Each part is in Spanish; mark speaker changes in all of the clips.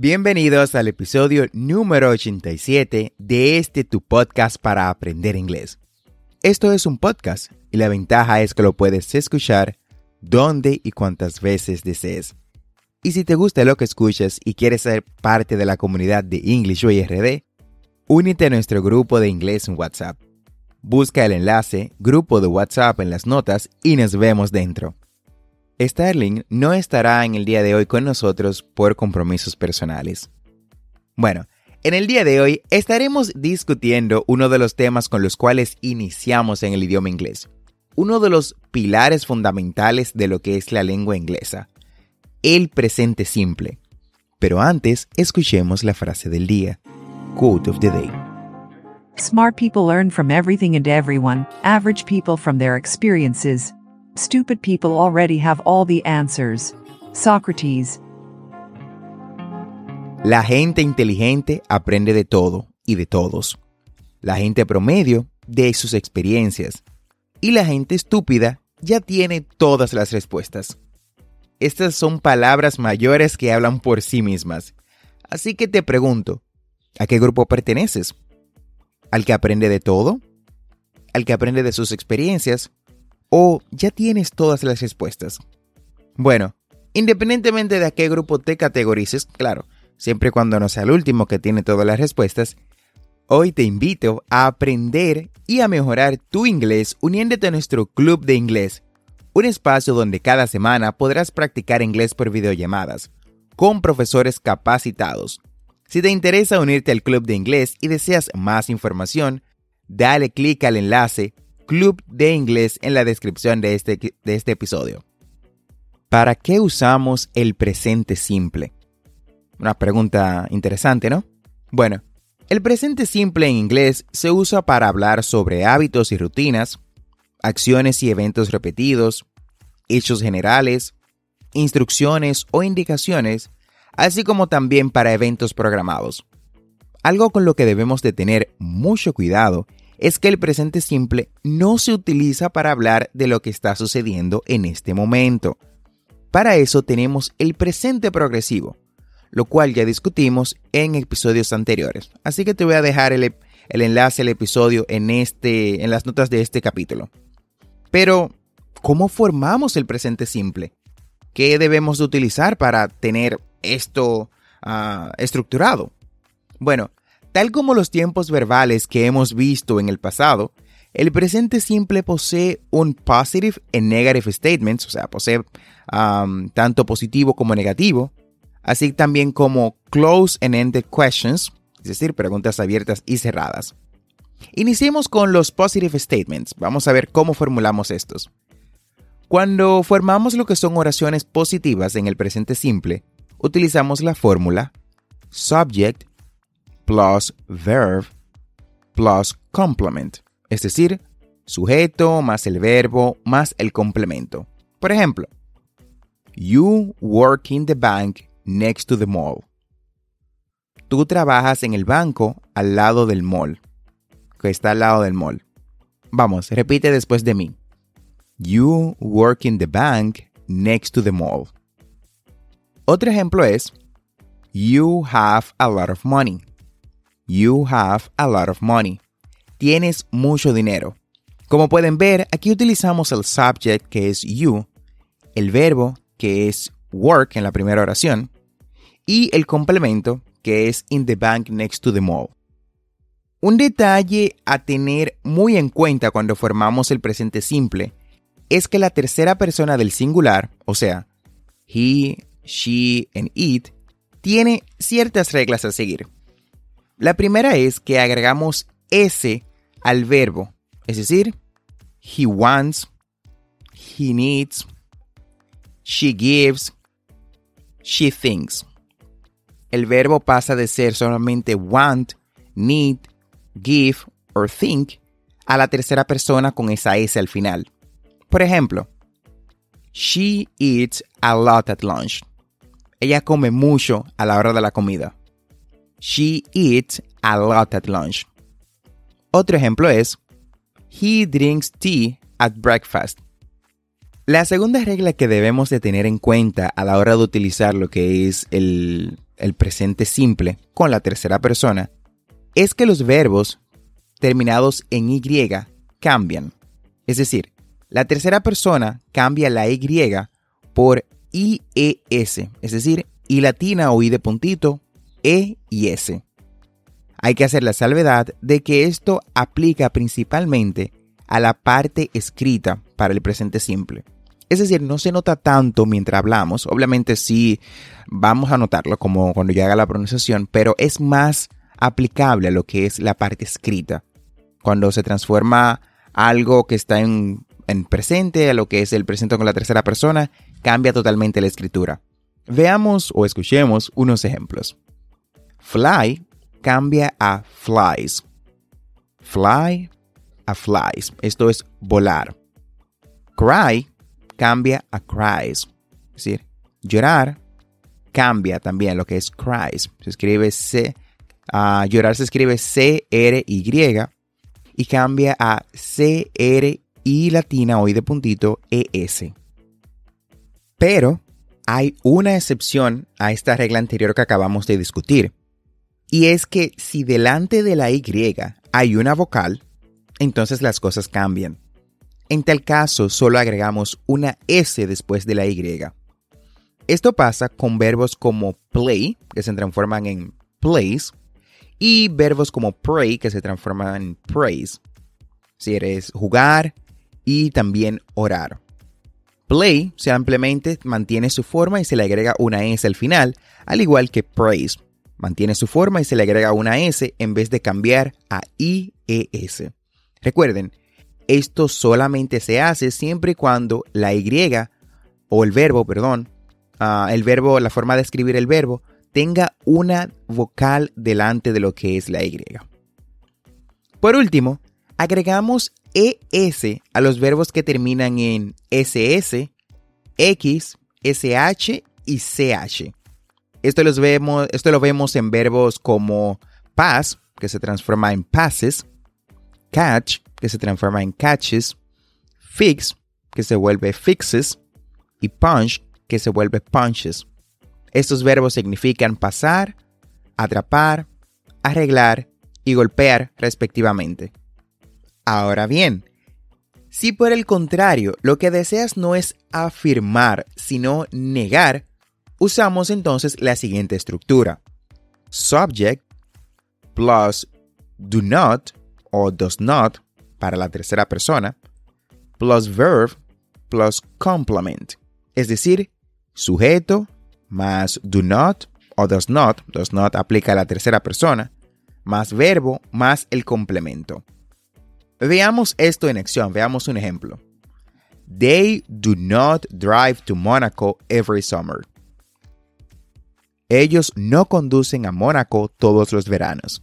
Speaker 1: Bienvenidos al episodio número 87 de este tu podcast para aprender inglés. Esto es un podcast y la ventaja es que lo puedes escuchar donde y cuantas veces desees. Y si te gusta lo que escuchas y quieres ser parte de la comunidad de English RD, únete a nuestro grupo de inglés en WhatsApp. Busca el enlace grupo de WhatsApp en las notas y nos vemos dentro. Sterling no estará en el día de hoy con nosotros por compromisos personales. Bueno, en el día de hoy estaremos discutiendo uno de los temas con los cuales iniciamos en el idioma inglés, uno de los pilares fundamentales de lo que es la lengua inglesa, el presente simple. Pero antes, escuchemos la frase del día. Quote of the day.
Speaker 2: Smart people learn from everything and everyone, average people from their experiences. Stupid people already have all the answers. Socrates.
Speaker 1: La gente inteligente aprende de todo y de todos. La gente promedio de sus experiencias. Y la gente estúpida ya tiene todas las respuestas. Estas son palabras mayores que hablan por sí mismas. Así que te pregunto, ¿a qué grupo perteneces? ¿Al que aprende de todo? ¿Al que aprende de sus experiencias? ¿O ya tienes todas las respuestas? Bueno, independientemente de a qué grupo te categorices, claro, siempre y cuando no sea el último que tiene todas las respuestas, hoy te invito a aprender y a mejorar tu inglés uniéndote a nuestro club de inglés, un espacio donde cada semana podrás practicar inglés por videollamadas, con profesores capacitados. Si te interesa unirte al club de inglés y deseas más información, dale clic al enlace Club de Inglés en la descripción de este, de este episodio. ¿Para qué usamos el presente simple? Una pregunta interesante, ¿no? Bueno, el presente simple en inglés se usa para hablar sobre hábitos y rutinas, acciones y eventos repetidos, hechos generales, instrucciones o indicaciones, así como también para eventos programados. Algo con lo que debemos de tener mucho cuidado es que el presente simple no se utiliza para hablar de lo que está sucediendo en este momento. Para eso tenemos el presente progresivo, lo cual ya discutimos en episodios anteriores. Así que te voy a dejar el, enlace al episodio en, este, en las notas de este capítulo. Pero, ¿cómo formamos el presente simple? ¿Qué debemos de utilizar para tener esto ah, estructurado? Bueno, Tal como los tiempos verbales que hemos visto en el pasado, el presente simple posee un positive and negative statements, o sea, posee um, tanto positivo como negativo, así también como close and ended questions, es decir, preguntas abiertas y cerradas. Iniciemos con los positive statements. Vamos a ver cómo formulamos estos. Cuando formamos lo que son oraciones positivas en el presente simple, utilizamos la fórmula subject plus verb plus complement, es decir, sujeto más el verbo más el complemento. Por ejemplo, You work in the bank next to the mall. Tú trabajas en el banco al lado del mall, que está al lado del mall. Vamos, repite después de mí. You work in the bank next to the mall. Otro ejemplo es You have a lot of money. You have a lot of money. Tienes mucho dinero. Como pueden ver, aquí utilizamos el subject que es you, el verbo que es work en la primera oración y el complemento que es in the bank next to the mall. Un detalle a tener muy en cuenta cuando formamos el presente simple es que la tercera persona del singular, o sea, he, she and it, tiene ciertas reglas a seguir. La primera es que agregamos s al verbo, es decir, he wants, he needs, she gives, she thinks. El verbo pasa de ser solamente want, need, give or think a la tercera persona con esa S al final. Por ejemplo, she eats a lot at lunch. Ella come mucho a la hora de la comida. She eats a lot at lunch. Otro ejemplo es, he drinks tea at breakfast. La segunda regla que debemos de tener en cuenta a la hora de utilizar lo que es el, el presente simple con la tercera persona es que los verbos terminados en Y cambian. Es decir, la tercera persona cambia la Y por IES, es decir, I latina o I de puntito, E y S. Hay que hacer la salvedad de que esto aplica principalmente a la parte escrita para el presente simple. Es decir, no se nota tanto mientras hablamos. Obviamente sí vamos a notarlo como cuando haga la pronunciación, pero es más aplicable a lo que es la parte escrita. Cuando se transforma algo que está en, presente a lo que es el presente con la tercera persona, cambia totalmente la escritura. Veamos o escuchemos unos ejemplos. Fly cambia a flies. Fly a flies. Esto es volar. Cry cambia a cries. Es decir, llorar cambia también lo que es cries. Se escribe C llorar se escribe C-R-Y y cambia a C-R-I latina I de puntito E-S. Pero hay una excepción a esta regla anterior que acabamos de discutir. Y es que si delante de la Y hay una vocal, entonces las cosas cambian. En tal caso, solo agregamos una S después de la Y. Esto pasa con verbos como play, que se transforman en plays, y verbos como pray, que se transforman en praise. Si eres jugar y también orar. Play simplemente mantiene su forma y se le agrega una S al final, al igual que praise. Mantiene su forma y se le agrega una S en vez de cambiar a IES. Recuerden, esto solamente se hace siempre y cuando la Y o el verbo, perdón, ah, el verbo, la forma de escribir el verbo tenga una vocal delante de lo que es la Y. Por último, agregamos ES a los verbos que terminan en SS, X, SH y CH. Esto, los vemos, esto lo vemos en verbos como pass, que se transforma en passes, catch, que se transforma en catches, fix, que se vuelve fixes, y punch, que se vuelve punches. Estos verbos significan pasar, atrapar, arreglar y golpear respectivamente. Ahora bien, si por el contrario lo que deseas no es afirmar, sino negar, usamos entonces la siguiente estructura. Subject plus do not o does not para la tercera persona, plus verb plus complement, es decir, sujeto más do not o does not, does not aplica a la tercera persona, más verbo más el complemento. Veamos esto en acción, veamos un ejemplo. They do not drive to Monaco every summer. Ellos no conducen a Mónaco todos los veranos.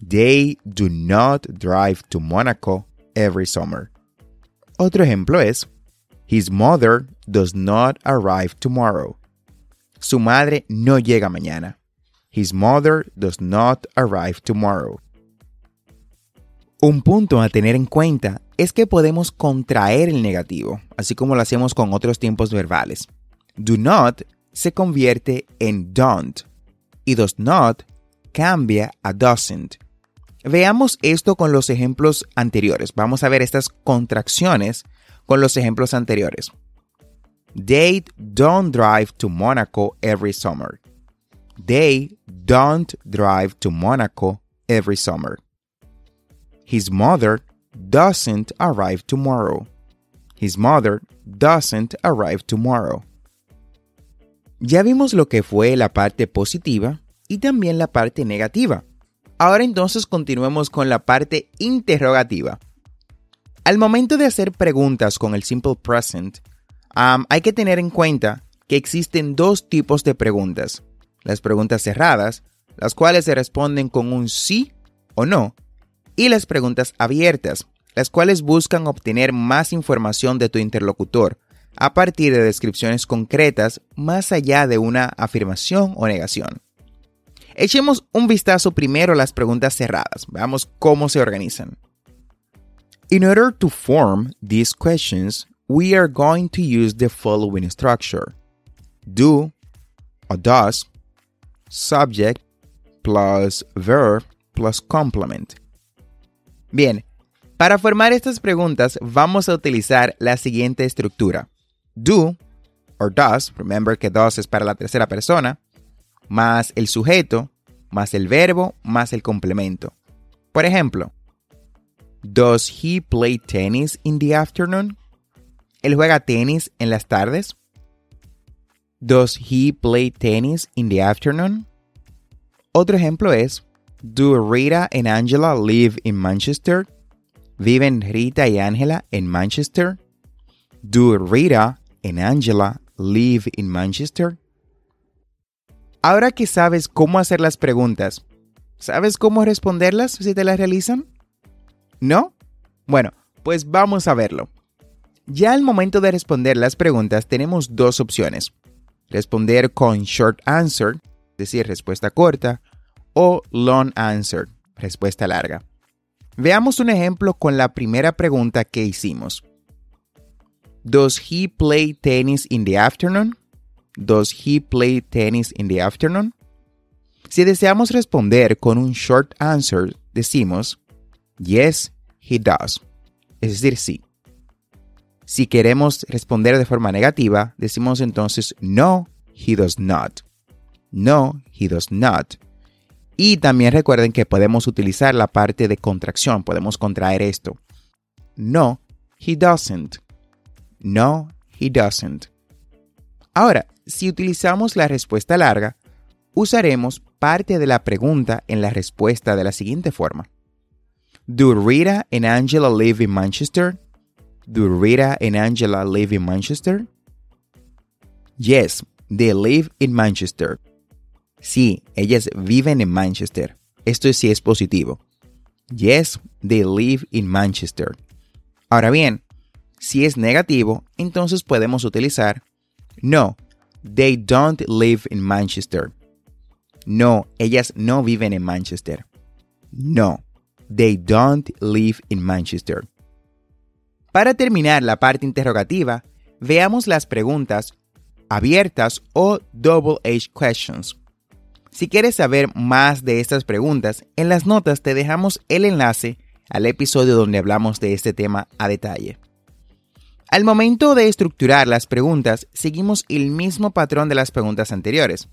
Speaker 1: They do not drive to Monaco every summer. Otro ejemplo es, His mother does not arrive tomorrow. Su madre no llega mañana. His mother does not arrive tomorrow. Un punto a tener en cuenta es que podemos contraer el negativo, así como lo hacemos con otros tiempos verbales. Do not se convierte en don't y does not cambia a doesn't. Veamos esto con los ejemplos anteriores. Vamos a ver estas contracciones con los ejemplos anteriores. They don't drive to Monaco every summer. They don't drive to Monaco every summer. His mother doesn't arrive tomorrow. His mother doesn't arrive tomorrow. Ya vimos lo que fue la parte positiva y también la parte negativa. Ahora entonces continuemos con la parte interrogativa. Al momento de hacer preguntas con el simple present, hay que tener en cuenta que existen dos tipos de preguntas. Las preguntas cerradas, las cuales se responden con un sí o no, y las preguntas abiertas, las cuales buscan obtener más información de tu interlocutor a partir de descripciones concretas más allá de una afirmación o negación. Echemos un vistazo primero a las preguntas cerradas. Veamos cómo se organizan. In order to form these questions, we are going to use the following structure. Do or does, subject plus verb plus complement. Bien, para formar estas preguntas vamos a utilizar la siguiente estructura. Do or does, remember que does es para la tercera persona, más el sujeto, más el verbo, más el complemento. Por ejemplo, Does he play tennis in the afternoon? ¿Él juega tenis en las tardes? Does he play tennis in the afternoon? Otro ejemplo es Do Rita and Angela live in Manchester? ¿Viven Rita y Angela en Manchester? Do Rita and Angela live in Manchester? Ahora que sabes cómo hacer las preguntas, ¿sabes cómo responderlas si te las realizan? ¿No? Bueno, pues vamos a verlo. Ya al momento de responder las preguntas tenemos dos opciones. Responder con short answer, es decir, respuesta corta, o long answer, respuesta larga. Veamos un ejemplo con la primera pregunta que hicimos. Does he play tennis in the afternoon? Does he play tennis in the afternoon? Si deseamos responder con un short answer, decimos Yes, he does. Es decir, sí. Si queremos responder de forma negativa, decimos entonces No, he does not. No, he does not. Y también recuerden que podemos utilizar la parte de contracción, podemos contraer esto. No, he doesn't. No, he doesn't. Ahora, si utilizamos la respuesta larga, usaremos parte de la pregunta en la respuesta de la siguiente forma. Do Rita and Angela live in Manchester? Do Rita and Angela live in Manchester? Yes, they live in Manchester. Sí, ellas viven en Manchester. Esto sí es positivo. Yes, they live in Manchester. Ahora bien, si es negativo, entonces podemos utilizar No, they don't live in Manchester. No, ellas no viven en Manchester. No, they don't live in Manchester. Para terminar la parte interrogativa, veamos las preguntas abiertas o double H questions. Si quieres saber más de estas preguntas, en las notas te dejamos el enlace al episodio donde hablamos de este tema a detalle. Al momento de estructurar las preguntas, seguimos el mismo patrón de las preguntas anteriores.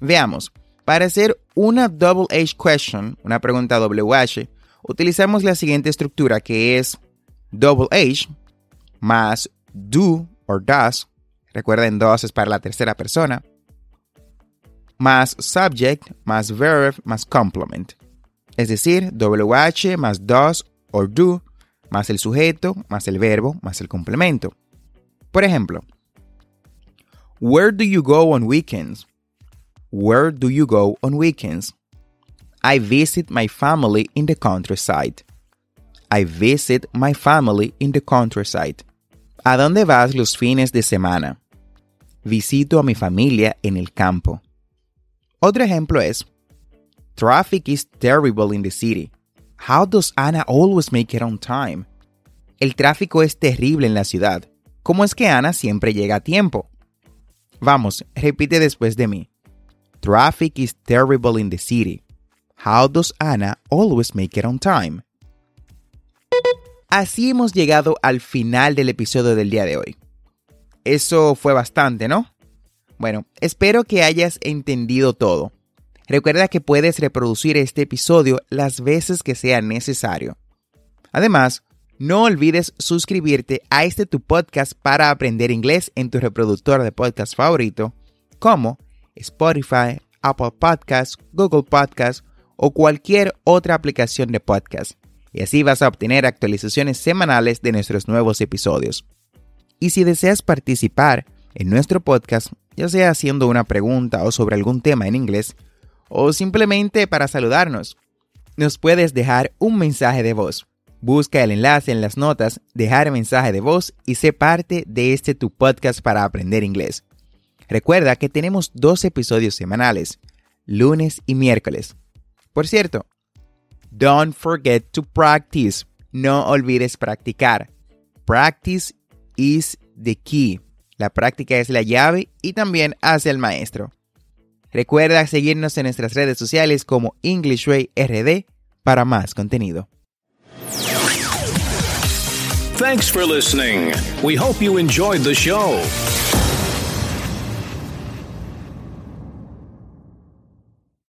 Speaker 1: Veamos, para hacer una double H question, una pregunta WH, utilizamos la siguiente estructura que es double H más do or does, recuerden does es para la tercera persona, más subject, más verb, más complement. Es decir, WH más does or do, más el sujeto, más el verbo, más el complemento. Por ejemplo, Where do you go on weekends? Where do you go on weekends? I visit my family in the countryside. I visit my family in the countryside. ¿A dónde vas los fines de semana? Visito a mi familia en el campo. Otro ejemplo es, Traffic is terrible in the city. How does Anna always make it on time? El tráfico es terrible en la ciudad. ¿Cómo es que Ana siempre llega a tiempo? Vamos, repite después de mí. Traffic is terrible in the city. How does Anna always make it on time? Así hemos llegado al final del episodio del día de hoy. Eso fue bastante, ¿no? Bueno, espero que hayas entendido todo. Recuerda que puedes reproducir este episodio las veces que sea necesario. Además, no olvides suscribirte a este tu podcast para aprender inglés en tu reproductor de podcast favorito, como Spotify, Apple Podcasts, Google Podcasts o cualquier otra aplicación de podcast. Y así vas a obtener actualizaciones semanales de nuestros nuevos episodios. Y si deseas participar en nuestro podcast, ya sea haciendo una pregunta o sobre algún tema en inglés, o simplemente para saludarnos, nos puedes dejar un mensaje de voz. Busca el enlace en las notas, dejar mensaje de voz y sé parte de este tu podcast para aprender inglés. Recuerda que tenemos dos episodios semanales, lunes y miércoles. Por cierto, don't forget to practice. No olvides practicar. Practice is the key. La práctica es la llave y también hace el maestro. Recuerda seguirnos en nuestras redes sociales como EnglishWay RD para más contenido.
Speaker 3: Thanks for listening. We hope you enjoyed the show.